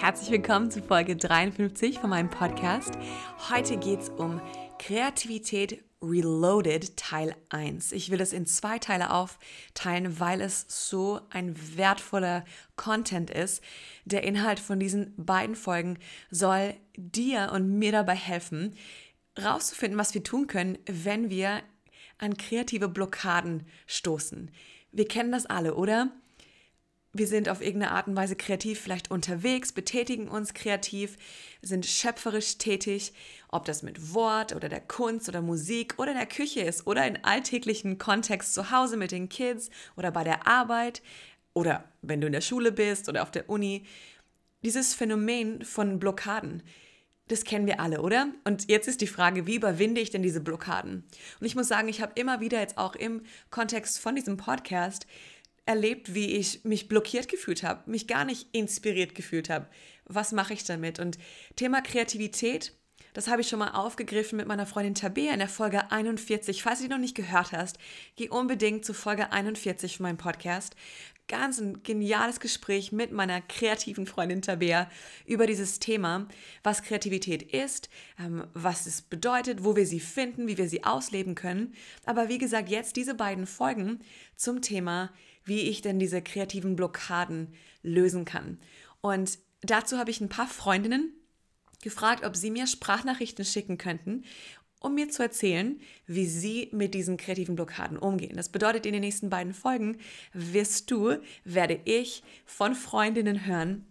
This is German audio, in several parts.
herzlich willkommen zu Folge 53 von meinem Podcast. Heute geht es um Kreativität Reloaded Teil 1. Ich will es in zwei Teile aufteilen, weil es so ein wertvoller Content ist. Der Inhalt von diesen beiden Folgen soll dir und mir dabei helfen, rauszufinden, was wir tun können, wenn wir an kreative Blockaden stoßen. Wir kennen das alle, oder? Wir sind auf irgendeine Art und Weise kreativ vielleicht unterwegs, betätigen uns kreativ, sind schöpferisch tätig, ob das mit Wort oder der Kunst oder Musik oder der Küche ist oder in alltäglichen Kontext zu Hause mit den Kids oder bei der Arbeit oder wenn du in der Schule bist oder auf der Uni. Dieses Phänomen von Blockaden, das kennen wir alle, oder? Und jetzt ist die Frage, wie überwinde ich denn diese Blockaden? Und ich muss sagen, ich habe immer wieder jetzt auch im Kontext von diesem Podcast erlebt, wie ich mich blockiert gefühlt habe, mich gar nicht inspiriert gefühlt habe. Was mache ich damit? Und Thema Kreativität, das habe ich schon mal aufgegriffen mit meiner Freundin Tabea in der Folge 41. Falls du die noch nicht gehört hast, geh unbedingt zu Folge 41 von meinem Podcast. Ganz ein geniales Gespräch mit meiner kreativen Freundin Tabea über dieses Thema, was Kreativität ist, ähm, was es bedeutet, wo wir sie finden, wie wir sie ausleben können. Aber wie gesagt, jetzt diese beiden Folgen zum Thema wie ich denn diese kreativen Blockaden lösen kann. Und dazu habe ich ein paar Freundinnen gefragt, ob sie mir Sprachnachrichten schicken könnten, um mir zu erzählen, wie sie mit diesen kreativen Blockaden umgehen. Das bedeutet, in den nächsten beiden Folgen wirst du, werde ich von Freundinnen hören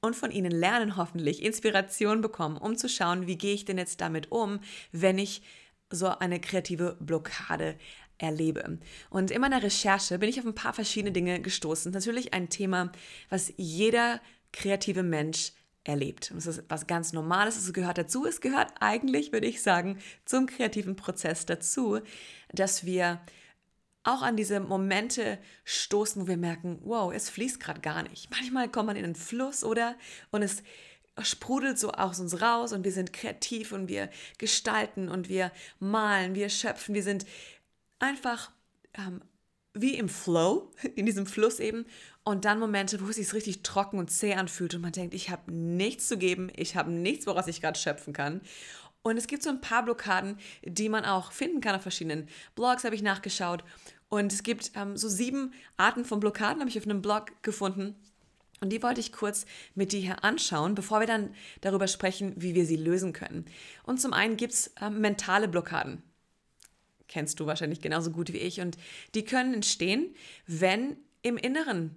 und von ihnen lernen hoffentlich, Inspiration bekommen, um zu schauen, wie gehe ich denn jetzt damit um, wenn ich so eine kreative Blockade erlebe. Und in meiner Recherche bin ich auf ein paar verschiedene Dinge gestoßen. Natürlich ein Thema, was jeder kreative Mensch erlebt. Und das ist was ganz Normales, es gehört dazu. Es gehört eigentlich, würde ich sagen, zum kreativen Prozess dazu, dass wir auch an diese Momente stoßen, wo wir merken, wow, es fließt gerade gar nicht. Manchmal kommt man in einen Fluss, oder? Und es sprudelt so aus uns raus und wir sind kreativ und wir gestalten und wir malen, wir schöpfen, wir sind einfach ähm, wie im Flow, in diesem Fluss eben. Und dann Momente, wo es sich richtig trocken und zäh anfühlt und man denkt, ich habe nichts zu geben, ich habe nichts, woraus ich gerade schöpfen kann. Und es gibt so ein paar Blockaden, die man auch finden kann auf verschiedenen Blogs, habe ich nachgeschaut. Und es gibt ähm, so sieben Arten von Blockaden, habe ich auf einem Blog gefunden. Und die wollte ich kurz mit dir hier anschauen, bevor wir dann darüber sprechen, wie wir sie lösen können. Und zum einen gibt es äh, mentale Blockaden kennst du wahrscheinlich genauso gut wie ich. Und die können entstehen, wenn im Inneren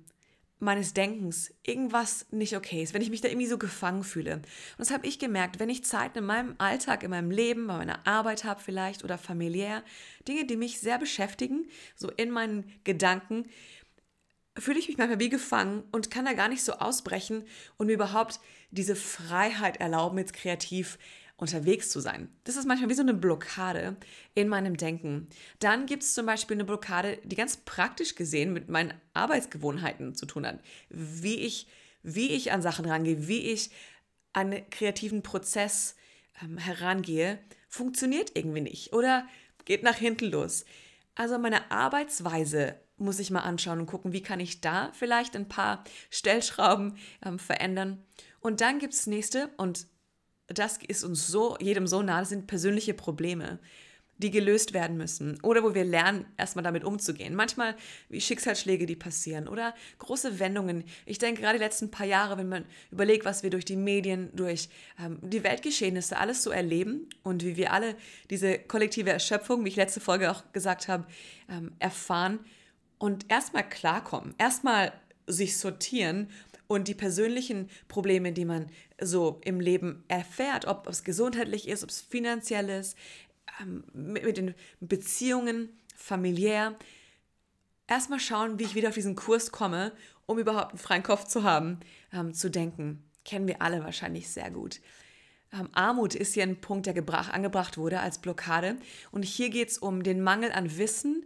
meines Denkens irgendwas nicht okay ist, wenn ich mich da irgendwie so gefangen fühle. Und das habe ich gemerkt, wenn ich Zeit in meinem Alltag, in meinem Leben, bei meiner Arbeit habe vielleicht oder familiär, Dinge, die mich sehr beschäftigen, so in meinen Gedanken, fühle ich mich manchmal wie gefangen und kann da gar nicht so ausbrechen und mir überhaupt diese Freiheit erlauben, jetzt kreativ unterwegs zu sein. Das ist manchmal wie so eine Blockade in meinem Denken. Dann gibt es zum Beispiel eine Blockade, die ganz praktisch gesehen mit meinen Arbeitsgewohnheiten zu tun hat. Wie ich, wie ich an Sachen rangehe, wie ich an einen kreativen Prozess ähm, herangehe, funktioniert irgendwie nicht oder geht nach hinten los. Also meine Arbeitsweise muss ich mal anschauen und gucken, wie kann ich da vielleicht ein paar Stellschrauben ähm, verändern. Und dann gibt es nächste, und das ist uns so, jedem so nah, das sind persönliche Probleme, die gelöst werden müssen oder wo wir lernen, erstmal damit umzugehen. Manchmal wie Schicksalsschläge, die passieren oder große Wendungen. Ich denke gerade die letzten paar Jahre, wenn man überlegt, was wir durch die Medien, durch ähm, die Weltgeschehnisse alles so erleben und wie wir alle diese kollektive Erschöpfung, wie ich letzte Folge auch gesagt habe, ähm, erfahren und erstmal klarkommen, erstmal sich sortieren und die persönlichen Probleme, die man so im Leben erfährt, ob es gesundheitlich ist, ob es finanziell ist, ähm, mit den Beziehungen, familiär, erstmal schauen, wie ich wieder auf diesen Kurs komme, um überhaupt einen freien Kopf zu haben, ähm, zu denken. Kennen wir alle wahrscheinlich sehr gut. Ähm, Armut ist hier ein Punkt, der gebracht, angebracht wurde als Blockade. Und hier geht es um den Mangel an Wissen,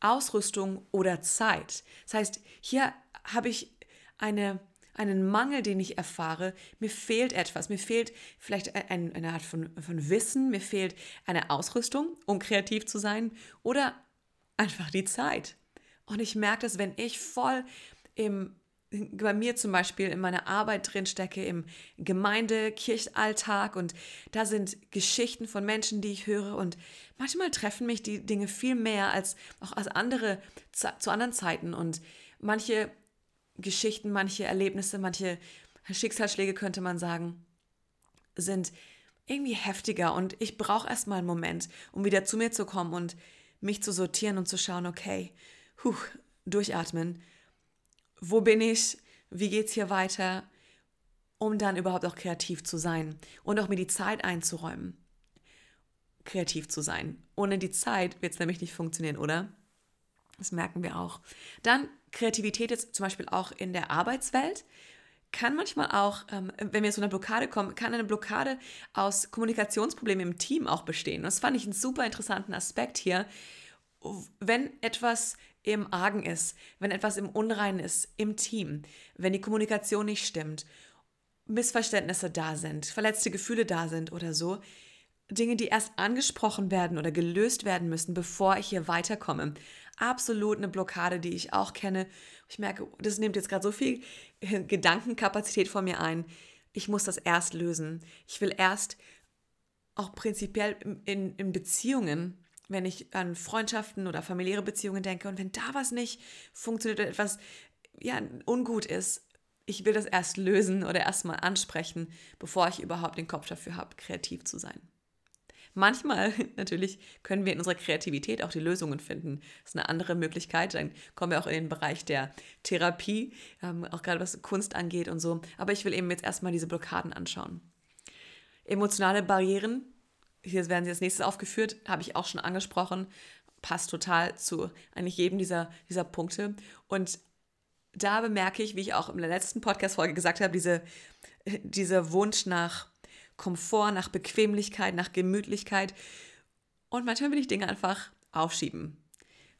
Ausrüstung oder Zeit. Das heißt, hier habe ich eine einen Mangel, den ich erfahre. Mir fehlt etwas. Mir fehlt vielleicht ein, eine Art von, von Wissen. Mir fehlt eine Ausrüstung, um kreativ zu sein. Oder einfach die Zeit. Und ich merke das, wenn ich voll im bei mir zum Beispiel in meiner Arbeit drin stecke, im Gemeinde, Kirchalltag und da sind Geschichten von Menschen, die ich höre und manchmal treffen mich die Dinge viel mehr als auch als andere zu anderen Zeiten und manche Geschichten, manche Erlebnisse, manche Schicksalsschläge könnte man sagen, sind irgendwie heftiger und ich brauche erstmal einen Moment, um wieder zu mir zu kommen und mich zu sortieren und zu schauen, okay, huh, durchatmen wo bin ich, wie geht es hier weiter, um dann überhaupt auch kreativ zu sein und auch mir die Zeit einzuräumen, kreativ zu sein. Ohne die Zeit wird es nämlich nicht funktionieren, oder? Das merken wir auch. Dann Kreativität jetzt zum Beispiel auch in der Arbeitswelt kann manchmal auch, ähm, wenn wir zu einer Blockade kommen, kann eine Blockade aus Kommunikationsproblemen im Team auch bestehen. Das fand ich einen super interessanten Aspekt hier. Wenn etwas im Argen ist, wenn etwas im Unreinen ist im Team, wenn die Kommunikation nicht stimmt, Missverständnisse da sind, verletzte Gefühle da sind oder so, Dinge, die erst angesprochen werden oder gelöst werden müssen, bevor ich hier weiterkomme. Absolut eine Blockade, die ich auch kenne. Ich merke, das nimmt jetzt gerade so viel Gedankenkapazität von mir ein. Ich muss das erst lösen. Ich will erst auch prinzipiell in, in Beziehungen wenn ich an Freundschaften oder familiäre Beziehungen denke und wenn da was nicht funktioniert oder etwas ja, ungut ist, ich will das erst lösen oder erst mal ansprechen, bevor ich überhaupt den Kopf dafür habe, kreativ zu sein. Manchmal natürlich können wir in unserer Kreativität auch die Lösungen finden. Das ist eine andere Möglichkeit. Dann kommen wir auch in den Bereich der Therapie, ähm, auch gerade was Kunst angeht und so. Aber ich will eben jetzt erstmal diese Blockaden anschauen. Emotionale Barrieren hier werden sie als nächstes aufgeführt, habe ich auch schon angesprochen, passt total zu eigentlich jedem dieser, dieser Punkte. Und da bemerke ich, wie ich auch in der letzten Podcast-Folge gesagt habe, diese, dieser Wunsch nach Komfort, nach Bequemlichkeit, nach Gemütlichkeit. Und manchmal will ich Dinge einfach aufschieben.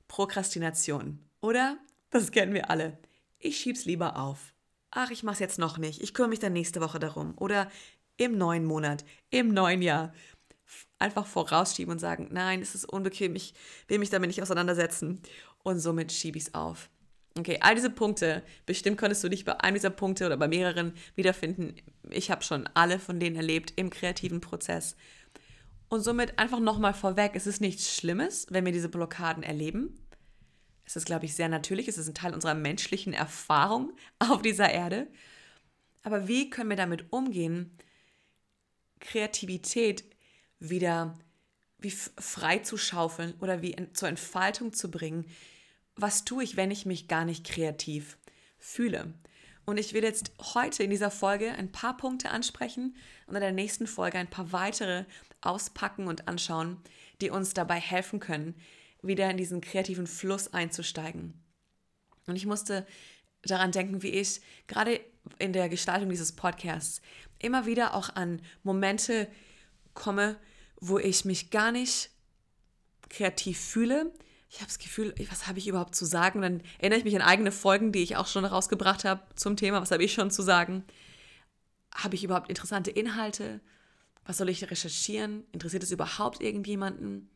Prokrastination. Oder? Das kennen wir alle. Ich schieb's lieber auf. Ach, ich mach's jetzt noch nicht. Ich kümmere mich dann nächste Woche darum. Oder im neuen Monat, im neuen Jahr einfach vorausschieben und sagen, nein, es ist unbequem, ich will mich damit nicht auseinandersetzen. Und somit schiebe ich es auf. Okay, all diese Punkte, bestimmt könntest du dich bei einem dieser Punkte oder bei mehreren wiederfinden. Ich habe schon alle von denen erlebt im kreativen Prozess. Und somit einfach nochmal vorweg, es ist nichts Schlimmes, wenn wir diese Blockaden erleben. Es ist, glaube ich, sehr natürlich, es ist ein Teil unserer menschlichen Erfahrung auf dieser Erde. Aber wie können wir damit umgehen, Kreativität wieder wie frei zu schaufeln oder wie zur Entfaltung zu bringen. Was tue ich, wenn ich mich gar nicht kreativ fühle? Und ich will jetzt heute in dieser Folge ein paar Punkte ansprechen und in der nächsten Folge ein paar weitere auspacken und anschauen, die uns dabei helfen können, wieder in diesen kreativen Fluss einzusteigen. Und ich musste daran denken, wie ich gerade in der Gestaltung dieses Podcasts immer wieder auch an Momente komme, wo ich mich gar nicht kreativ fühle. Ich habe das Gefühl, was habe ich überhaupt zu sagen? dann erinnere ich mich an eigene Folgen, die ich auch schon rausgebracht habe zum Thema. Was habe ich schon zu sagen? Habe ich überhaupt interessante Inhalte? Was soll ich recherchieren? Interessiert es überhaupt irgendjemanden?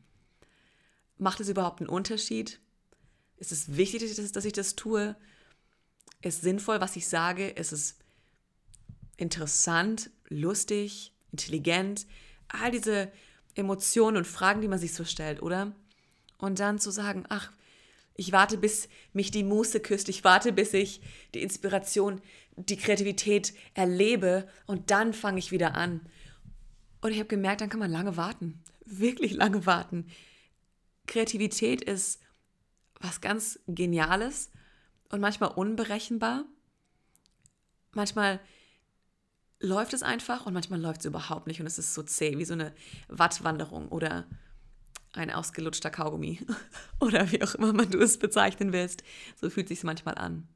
Macht es überhaupt einen Unterschied? Ist es wichtig, dass ich das tue? Ist sinnvoll, was ich sage? Ist es interessant, lustig, intelligent? All diese Emotionen und Fragen, die man sich so stellt, oder? Und dann zu sagen, ach, ich warte, bis mich die Muße küsst, ich warte, bis ich die Inspiration, die Kreativität erlebe und dann fange ich wieder an. Und ich habe gemerkt, dann kann man lange warten, wirklich lange warten. Kreativität ist was ganz Geniales und manchmal unberechenbar. Manchmal läuft es einfach und manchmal läuft es überhaupt nicht und es ist so zäh, wie so eine Wattwanderung oder ein ausgelutschter Kaugummi oder wie auch immer man du es bezeichnen willst. So fühlt sich manchmal an.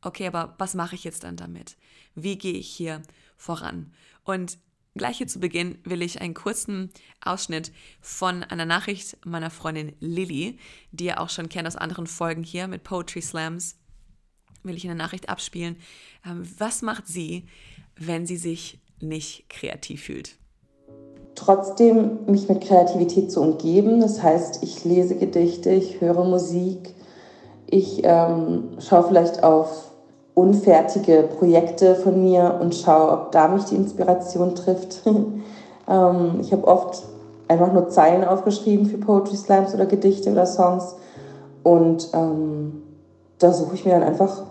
Okay, aber was mache ich jetzt dann damit? Wie gehe ich hier voran? Und gleich hier zu Beginn will ich einen kurzen Ausschnitt von einer Nachricht meiner Freundin Lilly, die ihr auch schon kennt aus anderen Folgen hier mit Poetry Slams, will ich eine Nachricht abspielen. Ähm, was macht sie, wenn sie sich nicht kreativ fühlt? Trotzdem mich mit Kreativität zu umgeben. Das heißt, ich lese Gedichte, ich höre Musik, ich ähm, schaue vielleicht auf unfertige Projekte von mir und schaue, ob da mich die Inspiration trifft. ähm, ich habe oft einfach nur Zeilen aufgeschrieben für Poetry Slams oder Gedichte oder Songs und ähm, da suche ich mir dann einfach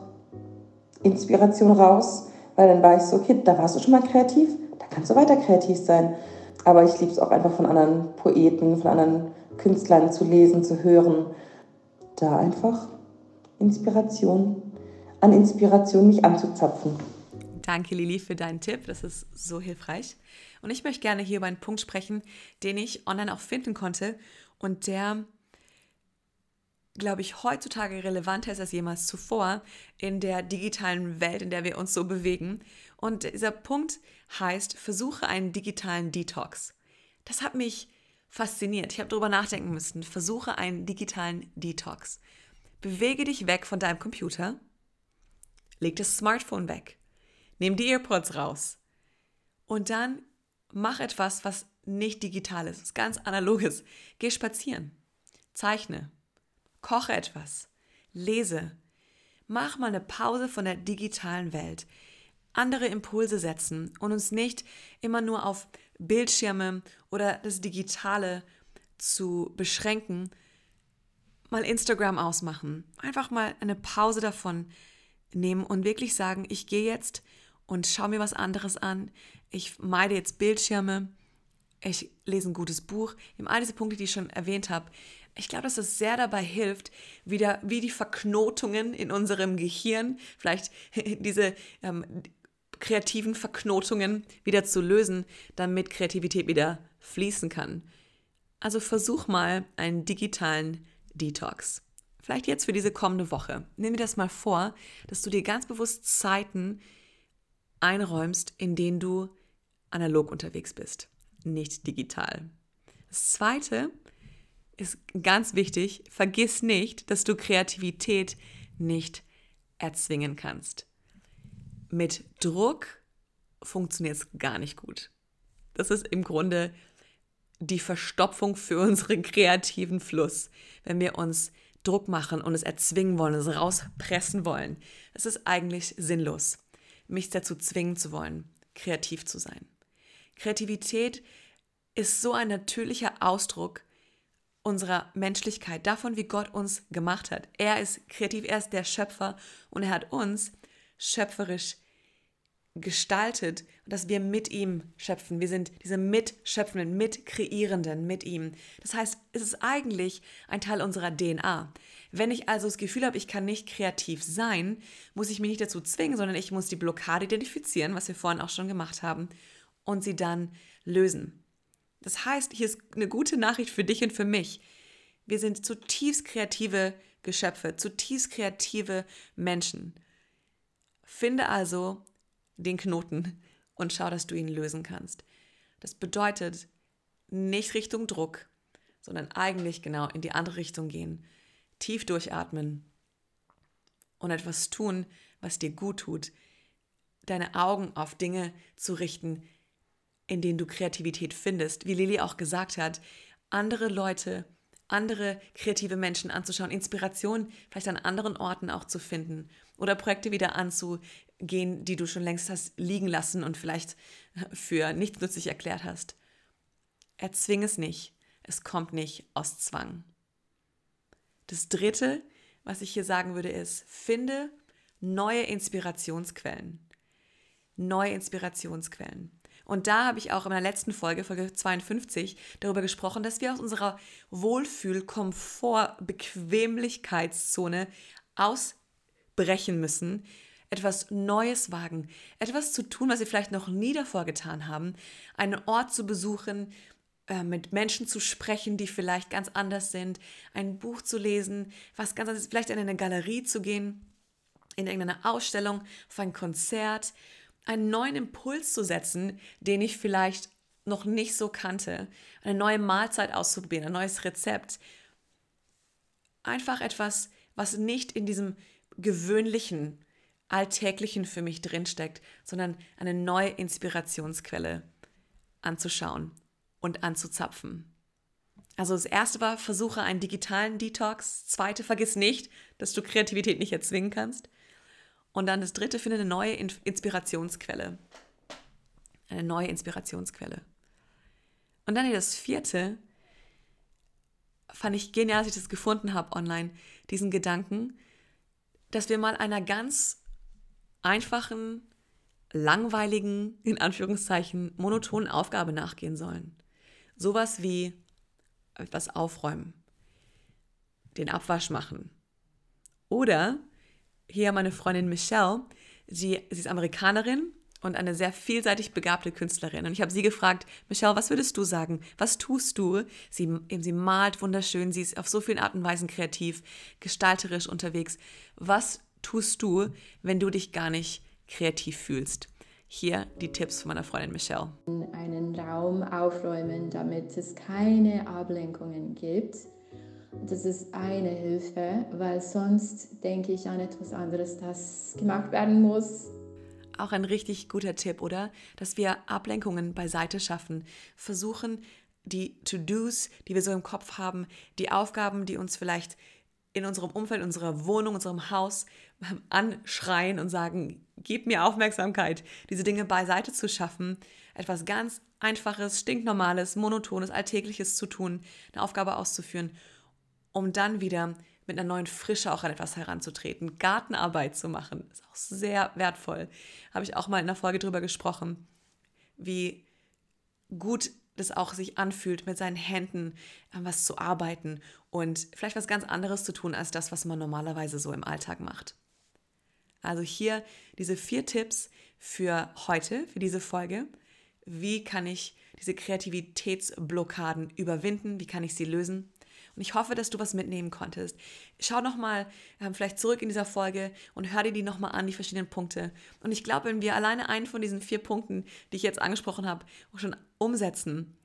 Inspiration raus, weil dann weiß ich so, okay, da warst du schon mal kreativ, da kannst du weiter kreativ sein. Aber ich liebe es auch einfach von anderen Poeten, von anderen Künstlern zu lesen, zu hören. Da einfach Inspiration, an Inspiration mich anzuzapfen. Danke, Lili, für deinen Tipp. Das ist so hilfreich. Und ich möchte gerne hier über einen Punkt sprechen, den ich online auch finden konnte und der glaube ich, heutzutage relevanter ist als jemals zuvor in der digitalen Welt, in der wir uns so bewegen. Und dieser Punkt heißt, versuche einen digitalen Detox. Das hat mich fasziniert. Ich habe darüber nachdenken müssen. Versuche einen digitalen Detox. Bewege dich weg von deinem Computer. Leg das Smartphone weg. Nimm die Earpods raus. Und dann mach etwas, was nicht digital ist, was ganz analoges. Geh spazieren. Zeichne koche etwas, lese, mach mal eine Pause von der digitalen Welt, andere Impulse setzen und uns nicht immer nur auf Bildschirme oder das Digitale zu beschränken, mal Instagram ausmachen, einfach mal eine Pause davon nehmen und wirklich sagen, ich gehe jetzt und schaue mir was anderes an, ich meide jetzt Bildschirme, ich lese ein gutes Buch, eben all diese Punkte, die ich schon erwähnt habe, ich glaube, dass es sehr dabei hilft, wieder wie die Verknotungen in unserem Gehirn, vielleicht diese ähm, kreativen Verknotungen wieder zu lösen, damit Kreativität wieder fließen kann. Also versuch mal einen digitalen Detox. Vielleicht jetzt für diese kommende Woche. Nimm dir das mal vor, dass du dir ganz bewusst Zeiten einräumst, in denen du analog unterwegs bist, nicht digital. Das zweite ist ganz wichtig, vergiss nicht, dass du Kreativität nicht erzwingen kannst. Mit Druck funktioniert es gar nicht gut. Das ist im Grunde die Verstopfung für unseren kreativen Fluss, wenn wir uns Druck machen und es erzwingen wollen, es rauspressen wollen. Es ist eigentlich sinnlos, mich dazu zwingen zu wollen, kreativ zu sein. Kreativität ist so ein natürlicher Ausdruck unserer Menschlichkeit, davon, wie Gott uns gemacht hat. Er ist kreativ, er ist der Schöpfer und er hat uns schöpferisch gestaltet, dass wir mit ihm schöpfen. Wir sind diese Mitschöpfenden, Mitkreierenden mit ihm. Das heißt, es ist eigentlich ein Teil unserer DNA. Wenn ich also das Gefühl habe, ich kann nicht kreativ sein, muss ich mich nicht dazu zwingen, sondern ich muss die Blockade identifizieren, was wir vorhin auch schon gemacht haben, und sie dann lösen. Das heißt, hier ist eine gute Nachricht für dich und für mich. Wir sind zutiefst kreative Geschöpfe, zutiefst kreative Menschen. Finde also den Knoten und schau, dass du ihn lösen kannst. Das bedeutet nicht Richtung Druck, sondern eigentlich genau in die andere Richtung gehen. Tief durchatmen und etwas tun, was dir gut tut. Deine Augen auf Dinge zu richten, in denen du Kreativität findest. Wie Lili auch gesagt hat, andere Leute, andere kreative Menschen anzuschauen, Inspiration vielleicht an anderen Orten auch zu finden oder Projekte wieder anzugehen, die du schon längst hast liegen lassen und vielleicht für nicht nützlich erklärt hast. Erzwing es nicht. Es kommt nicht aus Zwang. Das Dritte, was ich hier sagen würde, ist, finde neue Inspirationsquellen. Neue Inspirationsquellen. Und da habe ich auch in meiner letzten Folge, Folge 52, darüber gesprochen, dass wir aus unserer Wohlfühl-, Komfort-, Ausbrechen müssen, etwas Neues wagen, etwas zu tun, was wir vielleicht noch nie davor getan haben, einen Ort zu besuchen, äh, mit Menschen zu sprechen, die vielleicht ganz anders sind, ein Buch zu lesen, was ganz anderes ist, vielleicht in eine Galerie zu gehen, in irgendeine Ausstellung, auf ein Konzert einen neuen Impuls zu setzen, den ich vielleicht noch nicht so kannte, eine neue Mahlzeit auszuprobieren, ein neues Rezept. Einfach etwas, was nicht in diesem gewöhnlichen, alltäglichen für mich drinsteckt, sondern eine neue Inspirationsquelle anzuschauen und anzuzapfen. Also das erste war, versuche einen digitalen Detox. Zweite, vergiss nicht, dass du Kreativität nicht erzwingen kannst. Und dann das dritte, finde eine neue Inspirationsquelle. Eine neue Inspirationsquelle. Und dann das vierte, fand ich genial, als ich das gefunden habe online, diesen Gedanken, dass wir mal einer ganz einfachen, langweiligen, in Anführungszeichen, monotonen Aufgabe nachgehen sollen. Sowas wie etwas aufräumen, den Abwasch machen. Oder hier meine Freundin Michelle, sie, sie ist Amerikanerin und eine sehr vielseitig begabte Künstlerin. Und ich habe sie gefragt, Michelle, was würdest du sagen? Was tust du? Sie, eben, sie malt wunderschön, sie ist auf so vielen Arten und Weisen kreativ, gestalterisch unterwegs. Was tust du, wenn du dich gar nicht kreativ fühlst? Hier die Tipps von meiner Freundin Michelle. Einen Raum aufräumen, damit es keine Ablenkungen gibt. Das ist eine Hilfe, weil sonst denke ich an etwas anderes, das gemacht werden muss. Auch ein richtig guter Tipp, oder? Dass wir Ablenkungen beiseite schaffen, versuchen, die To-Dos, die wir so im Kopf haben, die Aufgaben, die uns vielleicht in unserem Umfeld, unserer Wohnung, unserem Haus anschreien und sagen, gib mir Aufmerksamkeit, diese Dinge beiseite zu schaffen, etwas ganz Einfaches, stinknormales, monotones, alltägliches zu tun, eine Aufgabe auszuführen, um dann wieder mit einer neuen Frische auch an etwas heranzutreten. Gartenarbeit zu machen, ist auch sehr wertvoll. Habe ich auch mal in einer Folge drüber gesprochen, wie gut das auch sich anfühlt, mit seinen Händen an was zu arbeiten und vielleicht was ganz anderes zu tun als das, was man normalerweise so im Alltag macht. Also hier diese vier Tipps für heute, für diese Folge. Wie kann ich diese Kreativitätsblockaden überwinden? Wie kann ich sie lösen? Und ich hoffe, dass du was mitnehmen konntest. Schau nochmal ähm, vielleicht zurück in dieser Folge und hör dir die nochmal an, die verschiedenen Punkte. Und ich glaube, wenn wir alleine einen von diesen vier Punkten, die ich jetzt angesprochen habe, schon umsetzen,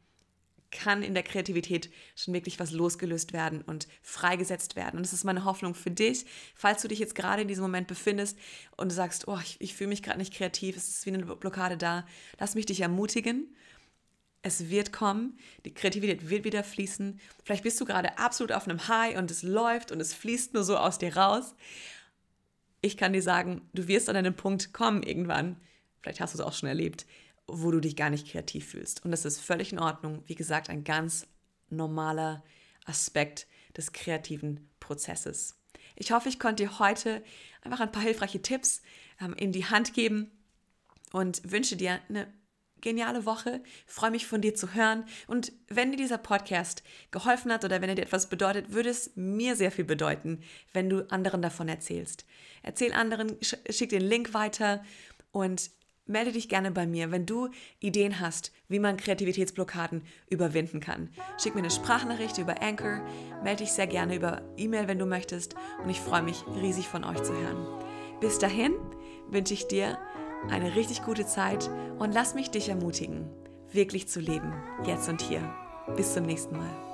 kann in der Kreativität schon wirklich was losgelöst werden und freigesetzt werden. Und das ist meine Hoffnung für dich, falls du dich jetzt gerade in diesem Moment befindest und du sagst, oh, ich, ich fühle mich gerade nicht kreativ, es ist wie eine Blockade da. Lass mich dich ermutigen es wird kommen, die Kreativität wird wieder fließen. Vielleicht bist du gerade absolut auf einem High und es läuft und es fließt nur so aus dir raus. Ich kann dir sagen, du wirst an einen Punkt kommen irgendwann, vielleicht hast du es auch schon erlebt, wo du dich gar nicht kreativ fühlst. Und das ist völlig in Ordnung. Wie gesagt, ein ganz normaler Aspekt des kreativen Prozesses. Ich hoffe, ich konnte dir heute einfach ein paar hilfreiche Tipps ähm, in die Hand geben und wünsche dir eine geniale Woche. freue mich von dir zu hören. Und wenn dir dieser Podcast geholfen hat oder wenn er dir etwas bedeutet, würde es mir sehr viel bedeuten, wenn du anderen davon erzählst. Erzähl anderen, schick den Link weiter und melde dich gerne bei mir, wenn du Ideen hast, wie man Kreativitätsblockaden überwinden kann. Schick mir eine Sprachnachricht über Anchor, melde dich sehr gerne über E-Mail, wenn du möchtest und ich freue mich riesig von euch zu hören. Bis dahin wünsche ich dir eine richtig gute Zeit und lass mich dich ermutigen, wirklich zu leben, jetzt und hier. Bis zum nächsten Mal.